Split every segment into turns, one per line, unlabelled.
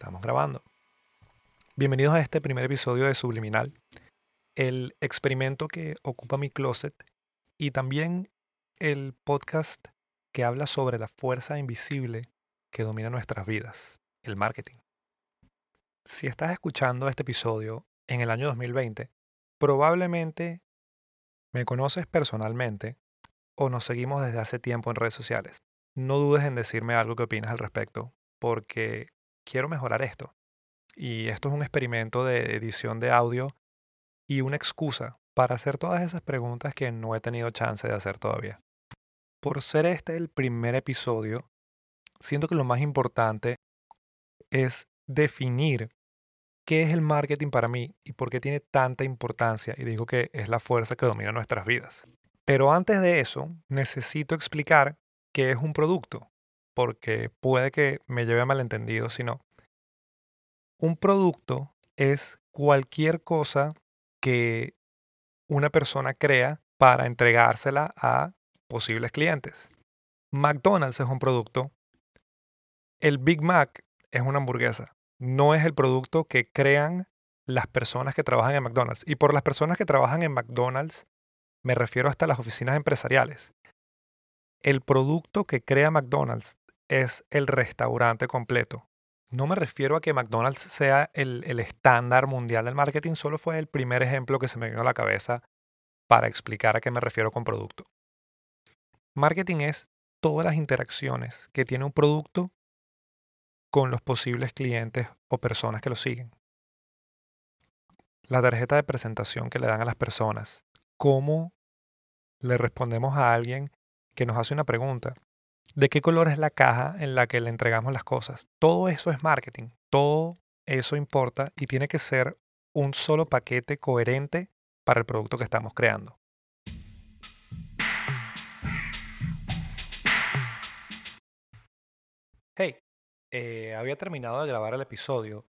Estamos grabando. Bienvenidos a este primer episodio de Subliminal, el experimento que ocupa mi closet y también el podcast que habla sobre la fuerza invisible que domina nuestras vidas, el marketing. Si estás escuchando este episodio en el año 2020, probablemente me conoces personalmente o nos seguimos desde hace tiempo en redes sociales. No dudes en decirme algo que opinas al respecto, porque quiero mejorar esto. Y esto es un experimento de edición de audio y una excusa para hacer todas esas preguntas que no he tenido chance de hacer todavía. Por ser este el primer episodio, siento que lo más importante es definir qué es el marketing para mí y por qué tiene tanta importancia. Y digo que es la fuerza que domina nuestras vidas. Pero antes de eso, necesito explicar qué es un producto porque puede que me lleve a malentendido si no. Un producto es cualquier cosa que una persona crea para entregársela a posibles clientes. McDonald's es un producto. El Big Mac es una hamburguesa. No es el producto que crean las personas que trabajan en McDonald's. Y por las personas que trabajan en McDonald's me refiero hasta las oficinas empresariales. El producto que crea McDonald's es el restaurante completo. No me refiero a que McDonald's sea el, estándar mundial del marketing, solo fue el primer ejemplo que se me vino a la cabeza para explicar a qué me refiero con producto. Marketing es todas las interacciones que tiene un producto con los posibles clientes o personas que lo siguen. La tarjeta de presentación que le dan a las personas. Cómo le respondemos a alguien que nos hace una pregunta de qué color es la caja en la que le entregamos las cosas. Todo eso es marketing, todo eso importa y tiene que ser un solo paquete coherente para el producto que estamos creando. Hey, eh, había terminado de grabar el episodio,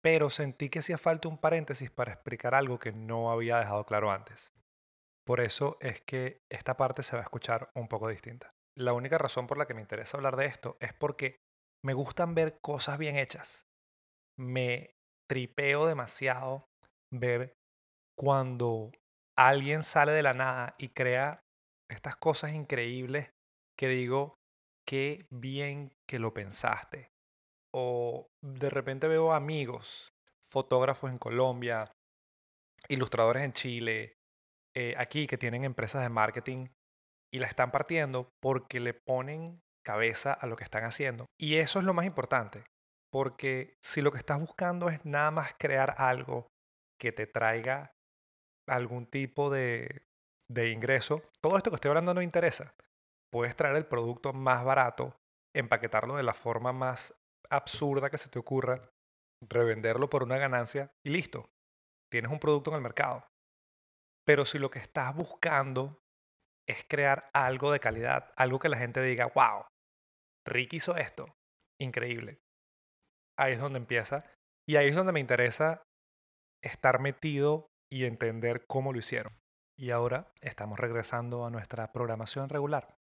pero sentí que hacía falta un paréntesis para explicar algo que no había dejado claro antes. Por eso es que esta parte se va a escuchar un poco distinta la única razón por la que me interesa hablar de esto es porque me gustan ver cosas bien hechas. Me tripeo demasiado ver cuando alguien sale de la nada y crea estas cosas increíbles que digo, qué bien que lo pensaste. O de repente veo amigos, fotógrafos en Colombia, ilustradores en Chile, eh, aquí que tienen empresas de marketing y la están partiendo porque le ponen cabeza a lo que están haciendo. Y eso es lo más importante, porque si lo que estás buscando es nada más crear algo que te traiga algún tipo de, de ingreso, todo esto que estoy hablando no interesa. Puedes traer el producto más barato, empaquetarlo de la forma más absurda que se te ocurra, revenderlo por una ganancia y listo. Tienes un producto en el mercado. Pero si lo que estás buscando es crear algo de calidad, algo que la gente diga, wow, Rick hizo esto, increíble. Ahí es donde empieza. Y ahí es donde me interesa estar metido y entender cómo lo hicieron. Y ahora estamos regresando a nuestra programación regular.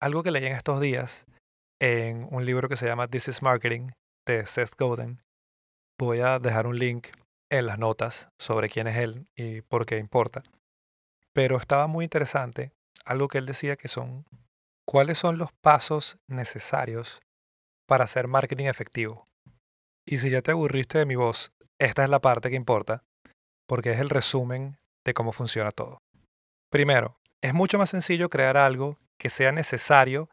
Algo que leí en estos días en un libro que se llama This is Marketing de Seth Godin. Voy a dejar un link en las notas sobre quién es él y por qué importa. Pero estaba muy interesante algo que él decía que son cuáles son los pasos necesarios para hacer marketing efectivo. Y si ya te aburriste de mi voz, esta es la parte que importa, porque es el resumen de cómo funciona todo. Primero, es mucho más sencillo crear algo que sea necesario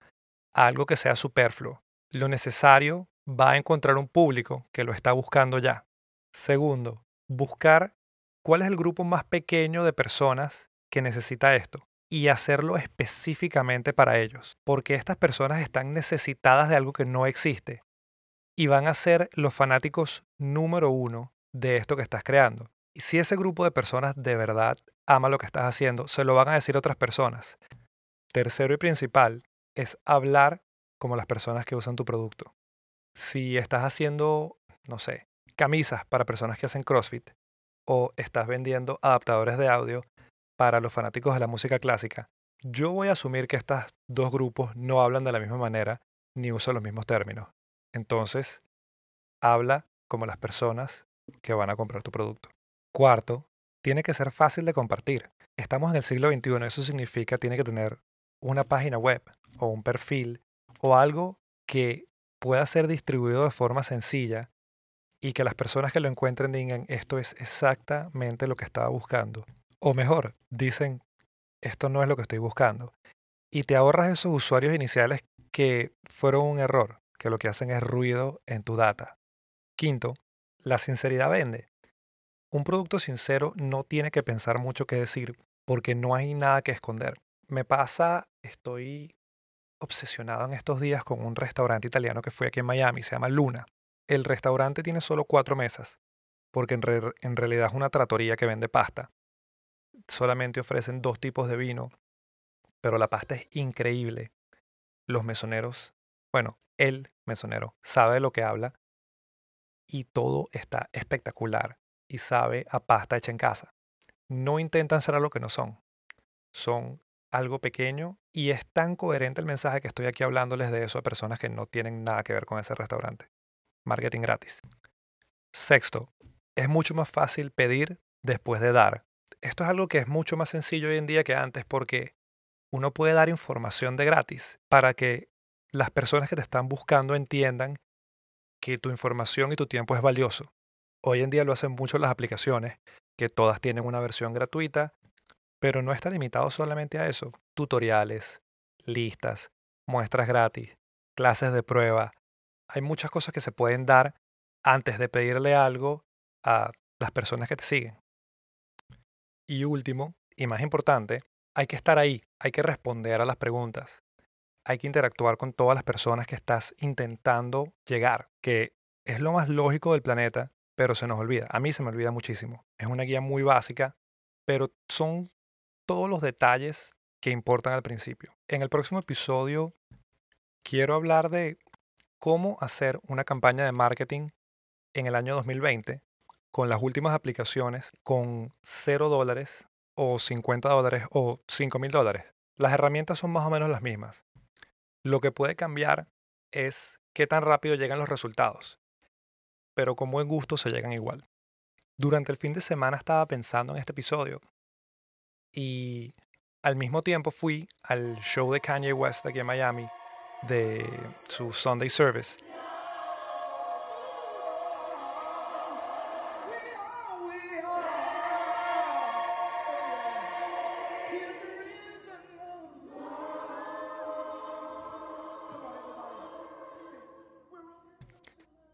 a algo que sea superfluo. Lo necesario va a encontrar un público que lo está buscando ya. Segundo, buscar cuál es el grupo más pequeño de personas que necesita esto y hacerlo específicamente para ellos, porque estas personas están necesitadas de algo que no existe y van a ser los fanáticos número uno de esto que estás creando. Y si ese grupo de personas de verdad ama lo que estás haciendo, se lo van a decir otras personas. Tercero y principal es hablar como las personas que usan tu producto. Si estás haciendo, no sé, camisas para personas que hacen CrossFit o estás vendiendo adaptadores de audio para los fanáticos de la música clásica, Yo voy a asumir que estos dos grupos no hablan de la misma manera ni usan los mismos términos. Entonces, habla como las personas que van a comprar tu producto. Cuarto, tiene que ser fácil de compartir. Estamos en el siglo XXI, eso significa tiene que tener una página web o un perfil o algo que pueda ser distribuido de forma sencilla y que las personas que lo encuentren digan esto es exactamente lo que estaba buscando. O mejor, dicen esto no es lo que estoy buscando. Y te ahorras esos usuarios iniciales que fueron un error, que lo que hacen es ruido en tu data. Quinto, la sinceridad vende. Un producto sincero no tiene que pensar mucho qué decir porque no hay nada que esconder. Me pasa, estoy obsesionado en estos días con un restaurante italiano que fue aquí en Miami, se llama Luna. El restaurante tiene solo cuatro mesas, porque en, realidad es una tratoría que vende pasta. Solamente ofrecen dos tipos de vino, pero la pasta es increíble. Los mesoneros, bueno, el mesonero sabe de lo que habla y todo está espectacular y sabe a pasta hecha en casa. No intentan ser algo que no son. Son algo pequeño y es tan coherente el mensaje que estoy aquí hablándoles de eso a personas que no tienen nada que ver con ese restaurante. Marketing gratis. Sexto, es mucho más fácil pedir después de dar. Esto es algo que es mucho más sencillo hoy en día que antes porque uno puede dar información de gratis para que las personas que te están buscando entiendan que tu información y tu tiempo es valioso. Hoy en día lo hacen mucho las aplicaciones, que todas tienen una versión gratuita, pero no está limitado solamente a eso. Tutoriales, listas, muestras gratis, clases de prueba. Hay muchas cosas que se pueden dar antes de pedirle algo a las personas que te siguen. Y último, y más importante, hay que estar ahí, hay que responder a las preguntas hay que interactuar con todas las personas que estás intentando llegar, que es lo más lógico del planeta, pero se nos olvida. A mí se me olvida muchísimo. Es una guía muy básica, pero son todos los detalles que importan al principio. En el próximo episodio quiero hablar de cómo hacer una campaña de marketing en el año 2020 con las últimas aplicaciones con 0 dólares o 50 dólares o 5 mil dólares. Las herramientas son más o menos las mismas. Lo que puede cambiar es qué tan rápido llegan los resultados, pero con buen gusto se llegan igual. Durante el fin de semana estaba pensando en este episodio y al mismo tiempo fui al show de Kanye West aquí en Miami de su Sunday Service.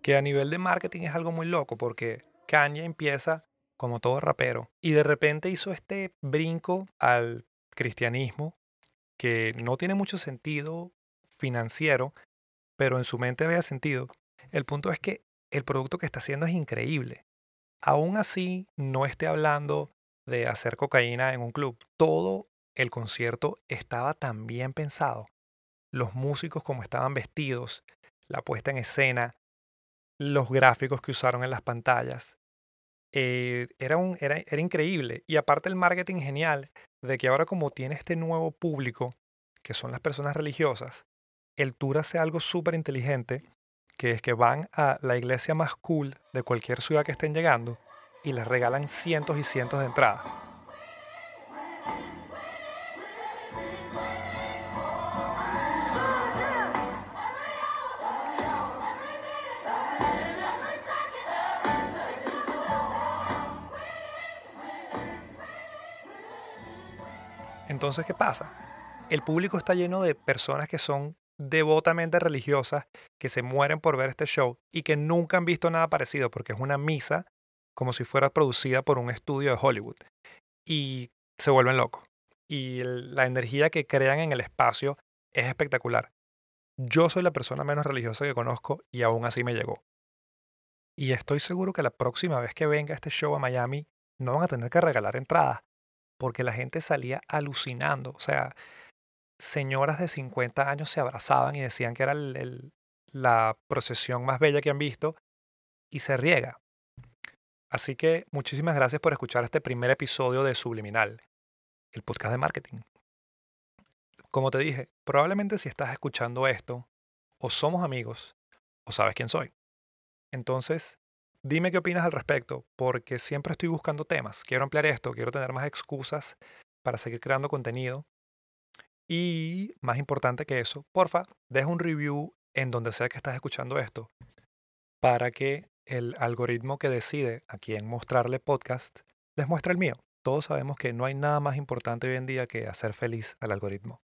Que a nivel de marketing es algo muy loco porque Kanye empieza como todo rapero y de repente hizo este brinco al cristianismo que no tiene mucho sentido financiero, pero en su mente había sentido. El punto es que el producto que está haciendo es increíble. Aún así, no esté hablando de hacer cocaína en un club. Todo el concierto estaba tan bien pensado. Los músicos como estaban vestidos, la puesta en escena, los gráficos que usaron en las pantallas. Eh, era, un, era, era increíble. Y aparte el marketing genial de que ahora como tiene este nuevo público, que son las personas religiosas, el tour hace algo súper inteligente, que es que van a la iglesia más cool de cualquier ciudad que estén llegando y les regalan cientos y cientos de entradas. Entonces, ¿qué pasa? El público está lleno de personas que son devotamente religiosas, que se mueren por ver este show y que nunca han visto nada parecido, porque es una misa como si fuera producida por un estudio de Hollywood. Y se vuelven locos. Y la energía que crean en el espacio es espectacular. Yo soy la persona menos religiosa que conozco y aún así me llegó. Y estoy seguro que la próxima vez que venga este show a Miami no van a tener que regalar entradas, porque la gente salía alucinando. O sea, señoras de 50 años se abrazaban y decían que era la procesión más bella que han visto y se riega. Así que muchísimas gracias por escuchar este primer episodio de Subliminal, el podcast de marketing. Como te dije, probablemente si estás escuchando esto, o somos amigos, o sabes quién soy. Entonces, dime qué opinas al respecto, porque siempre estoy buscando temas. Quiero ampliar esto, quiero tener más excusas para seguir creando contenido. Y más importante que eso, porfa, deja un review en donde sea que estás escuchando esto, para que el algoritmo que decide a quién mostrarle podcast les muestre el mío. Todos sabemos que no hay nada más importante hoy en día que hacer feliz al algoritmo.